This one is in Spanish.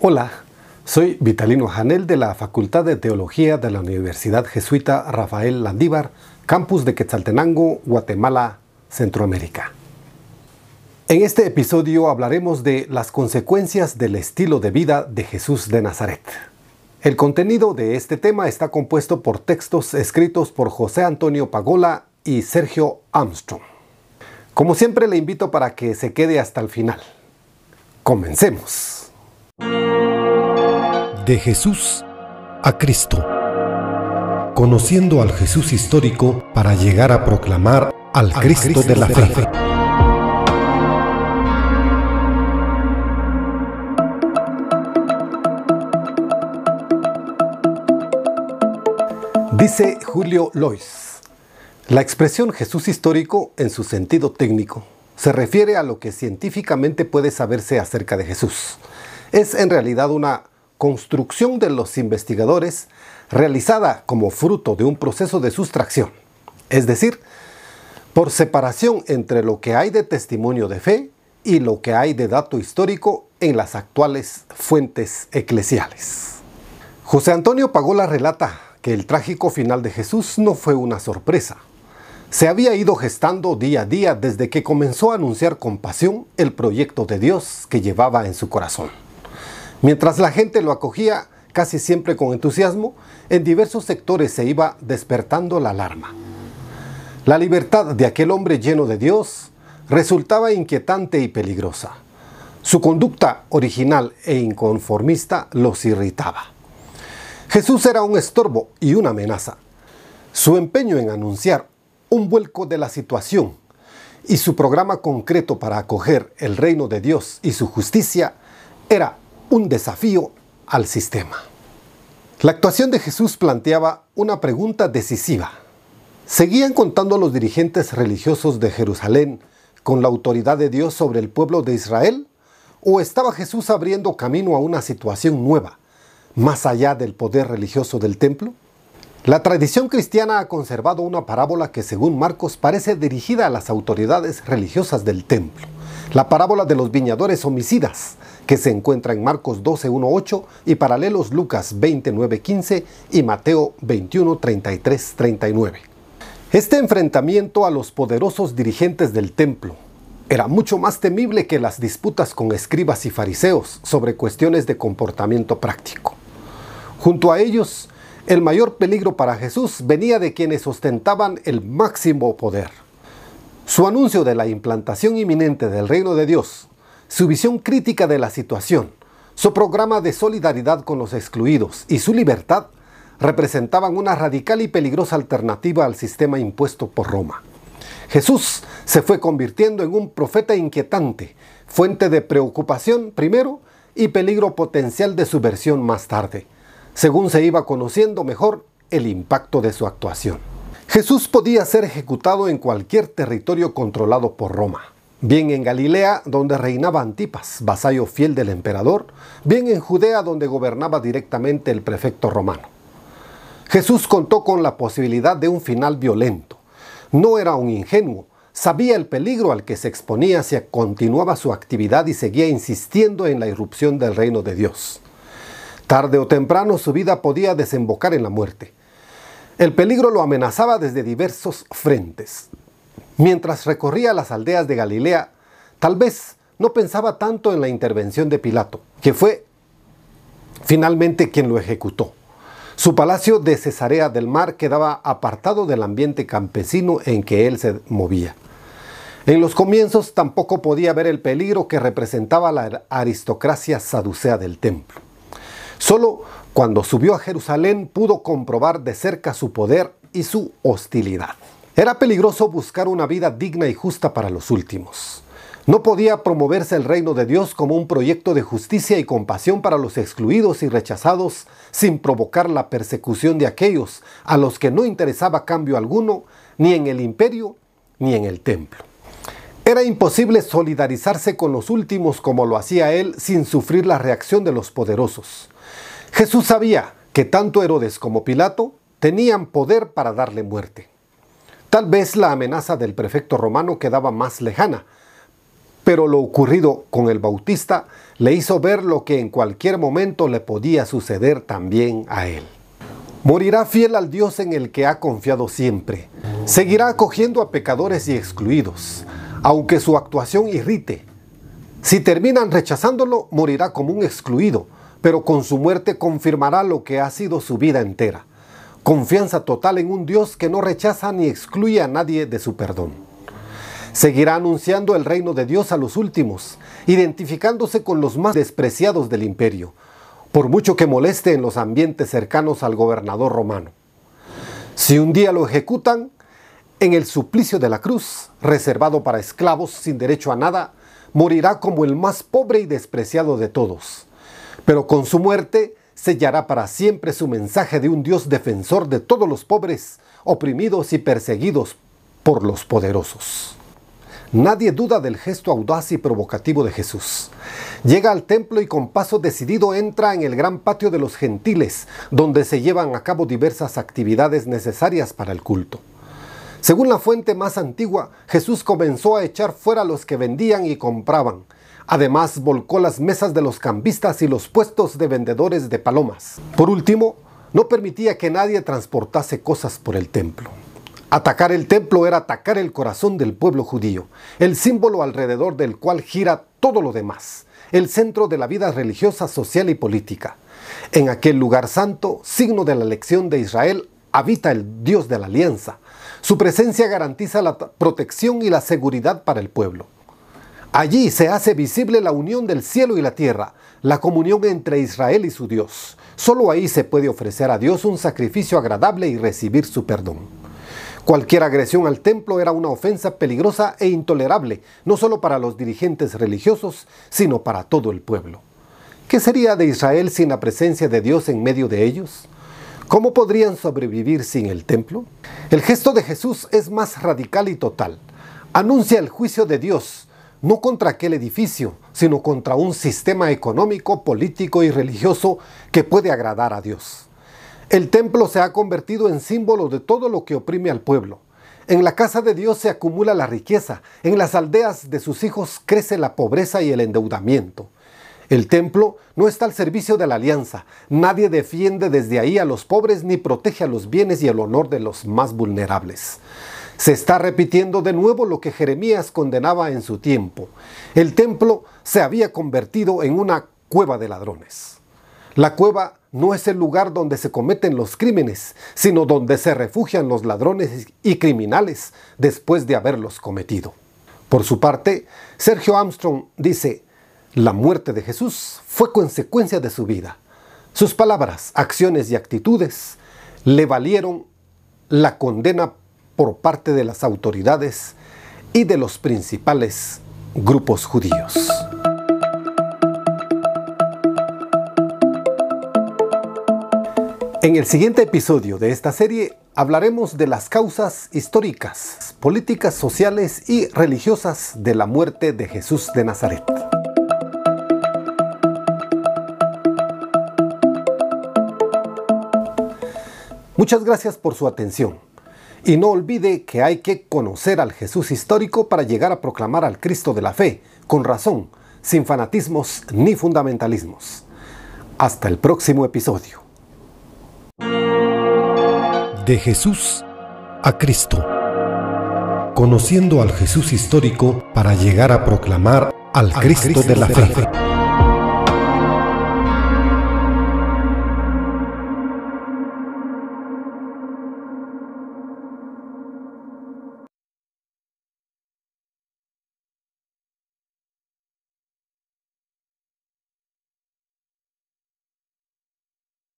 Hola, soy Vitalino Janel de la Facultad de Teología de la Universidad Jesuita Rafael Landívar, campus de Quetzaltenango, Guatemala, Centroamérica. En este episodio hablaremos de las consecuencias del estilo de vida de Jesús de Nazaret. El contenido de este tema está compuesto por textos escritos por José Antonio Pagola y Sergio Armstrong. Como siempre le invito para que se quede hasta el final. Comencemos. De Jesús a Cristo. Conociendo al Jesús histórico para llegar a proclamar al, Cristo, de la fe. Dice Julio Lois, la expresión Jesús histórico en su sentido técnico se refiere a lo que científicamente puede saberse acerca de Jesús es en realidad una construcción de los investigadores realizada como fruto de un proceso de sustracción, es decir, por separación entre lo que hay de testimonio de fe y lo que hay de dato histórico en las actuales fuentes eclesiales. José Antonio Pagola relata que el trágico final de Jesús no fue una sorpresa. Se había ido gestando día a día desde que comenzó a anunciar con pasión el proyecto de Dios que llevaba en su corazón. Mientras la gente lo acogía casi siempre con entusiasmo, en diversos sectores se iba despertando la alarma. La libertad de aquel hombre lleno de Dios resultaba inquietante y peligrosa. Su conducta original e inconformista los irritaba. Jesús era un estorbo y una amenaza. Su empeño en anunciar un vuelco de la situación y su programa concreto para acoger el reino de Dios y su justicia era un desafío al sistema. La actuación de Jesús planteaba una pregunta decisiva. ¿Seguían contando los dirigentes religiosos de Jerusalén con la autoridad de Dios sobre el pueblo de Israel? ¿O estaba Jesús abriendo camino a una situación nueva, más allá del poder religioso del templo? La tradición cristiana ha conservado una parábola que según Marcos parece dirigida a las autoridades religiosas del templo. La parábola de los viñadores homicidas, que se encuentra en Marcos 12, 1, 8 y paralelos Lucas 29, 15 y Mateo 21, 33, 39. Este enfrentamiento a los poderosos dirigentes del templo era mucho más temible que las disputas con escribas y fariseos sobre cuestiones de comportamiento práctico. Junto a ellos, el mayor peligro para Jesús venía de quienes ostentaban el máximo poder. Su anuncio de la implantación inminente del reino de Dios su visión crítica de la situación, su programa de solidaridad con los excluidos y su libertad representaban una radical y peligrosa alternativa al sistema impuesto por Roma. Jesús se fue convirtiendo en un profeta inquietante, fuente de preocupación primero y peligro potencial de subversión más tarde, según se iba conociendo mejor el impacto de su actuación. Jesús podía ser ejecutado en cualquier territorio controlado por Roma bien en Galilea, donde reinaba Antipas, vasallo fiel del emperador, bien en Judea, donde gobernaba directamente el prefecto romano. Jesús contó con la posibilidad de un final violento. No era un ingenuo, sabía el peligro al que se exponía si continuaba su actividad y seguía insistiendo en la irrupción del reino de Dios. Tarde o temprano su vida podía desembocar en la muerte. El peligro lo amenazaba desde diversos frentes. Mientras recorría las aldeas de Galilea, tal vez no pensaba tanto en la intervención de Pilato, que fue finalmente quien lo ejecutó. Su palacio de Cesarea del Mar quedaba apartado del ambiente campesino en que él se movía. En los comienzos tampoco podía ver el peligro que representaba la aristocracia saducea del templo. Solo cuando subió a Jerusalén pudo comprobar de cerca su poder y su hostilidad. Era peligroso buscar una vida digna y justa para los últimos. No podía promoverse el reino de Dios como un proyecto de justicia y compasión para los excluidos y rechazados sin provocar la persecución de aquellos a los que no interesaba cambio alguno ni en el imperio ni en el templo. Era imposible solidarizarse con los últimos como lo hacía él sin sufrir la reacción de los poderosos. Jesús sabía que tanto Herodes como Pilato tenían poder para darle muerte. Tal vez la amenaza del prefecto romano quedaba más lejana, Pero lo ocurrido con el Bautista le hizo ver lo que en cualquier momento le podía suceder también a él. Morirá fiel al Dios en el que ha confiado siempre. Seguirá acogiendo a pecadores y excluidos, aunque su actuación irrite. Si terminan rechazándolo, morirá como un excluido, pero con su muerte confirmará lo que ha sido su vida entera. Confianza total en un Dios que no rechaza ni excluye a nadie de su perdón. Seguirá anunciando el reino de Dios a los últimos, identificándose con los más despreciados del imperio, por mucho que moleste en los ambientes cercanos al gobernador romano. Si un día lo ejecutan, en el suplicio de la cruz, reservado para esclavos sin derecho a nada, morirá como el más pobre y despreciado de todos. Pero con su muerte sellará para siempre su mensaje de un Dios defensor de todos los pobres, oprimidos y perseguidos por los poderosos. Nadie duda del gesto audaz y provocativo de Jesús. Llega al templo y con paso decidido entra en el gran patio de los gentiles, donde se llevan a cabo diversas actividades necesarias para el culto. Según la fuente más antigua, Jesús comenzó a echar fuera a los que vendían y compraban. Además, volcó las mesas de los cambistas y los puestos de vendedores de palomas. Por último, no permitía que nadie transportase cosas por el templo. Atacar el templo era atacar el corazón del pueblo judío, el símbolo alrededor del cual gira todo lo demás, el centro de la vida religiosa, social y política. En aquel lugar santo, signo de la elección de Israel, habita el Dios de la alianza. Su presencia garantiza la protección y la seguridad para el pueblo. Allí se hace visible la unión del cielo y la tierra, la comunión entre Israel y su Dios. Solo ahí se puede ofrecer a Dios un sacrificio agradable y recibir su perdón. Cualquier agresión al templo era una ofensa peligrosa e intolerable, no solo para los dirigentes religiosos, sino para todo el pueblo. ¿Qué sería de Israel sin la presencia de Dios en medio de ellos? ¿Cómo podrían sobrevivir sin el templo? El gesto de Jesús es más radical y total. Anuncia el juicio de Dios, no contra aquel edificio, sino contra un sistema económico, político y religioso que puede agradar a Dios. El templo se ha convertido en símbolo de todo lo que oprime al pueblo. En la casa de Dios se acumula la riqueza, en las aldeas de sus hijos crece la pobreza y el endeudamiento. El templo no está al servicio de la alianza, nadie defiende desde ahí a los pobres ni protege a los bienes y el honor de los más vulnerables. Se está repitiendo de nuevo lo que Jeremías condenaba en su tiempo. El templo se había convertido en una cueva de ladrones. La cueva no es el lugar donde se cometen los crímenes, sino donde se refugian los ladrones y criminales después de haberlos cometido. Por su parte, Sergio Armstrong dice, la muerte de Jesús fue consecuencia de su vida. Sus palabras, acciones y actitudes le valieron la condena por parte de las autoridades y de los principales grupos judíos. En el siguiente episodio de esta serie hablaremos de las causas históricas, políticas, sociales y religiosas de la muerte de Jesús de Nazaret. Muchas gracias por su atención. Y no olvide que hay que conocer al Jesús histórico para llegar a proclamar al Cristo de la fe, con razón, sin fanatismos ni fundamentalismos. Hasta el próximo episodio. De Jesús a Cristo. Conociendo al Jesús histórico para llegar a proclamar al Cristo, de la fe.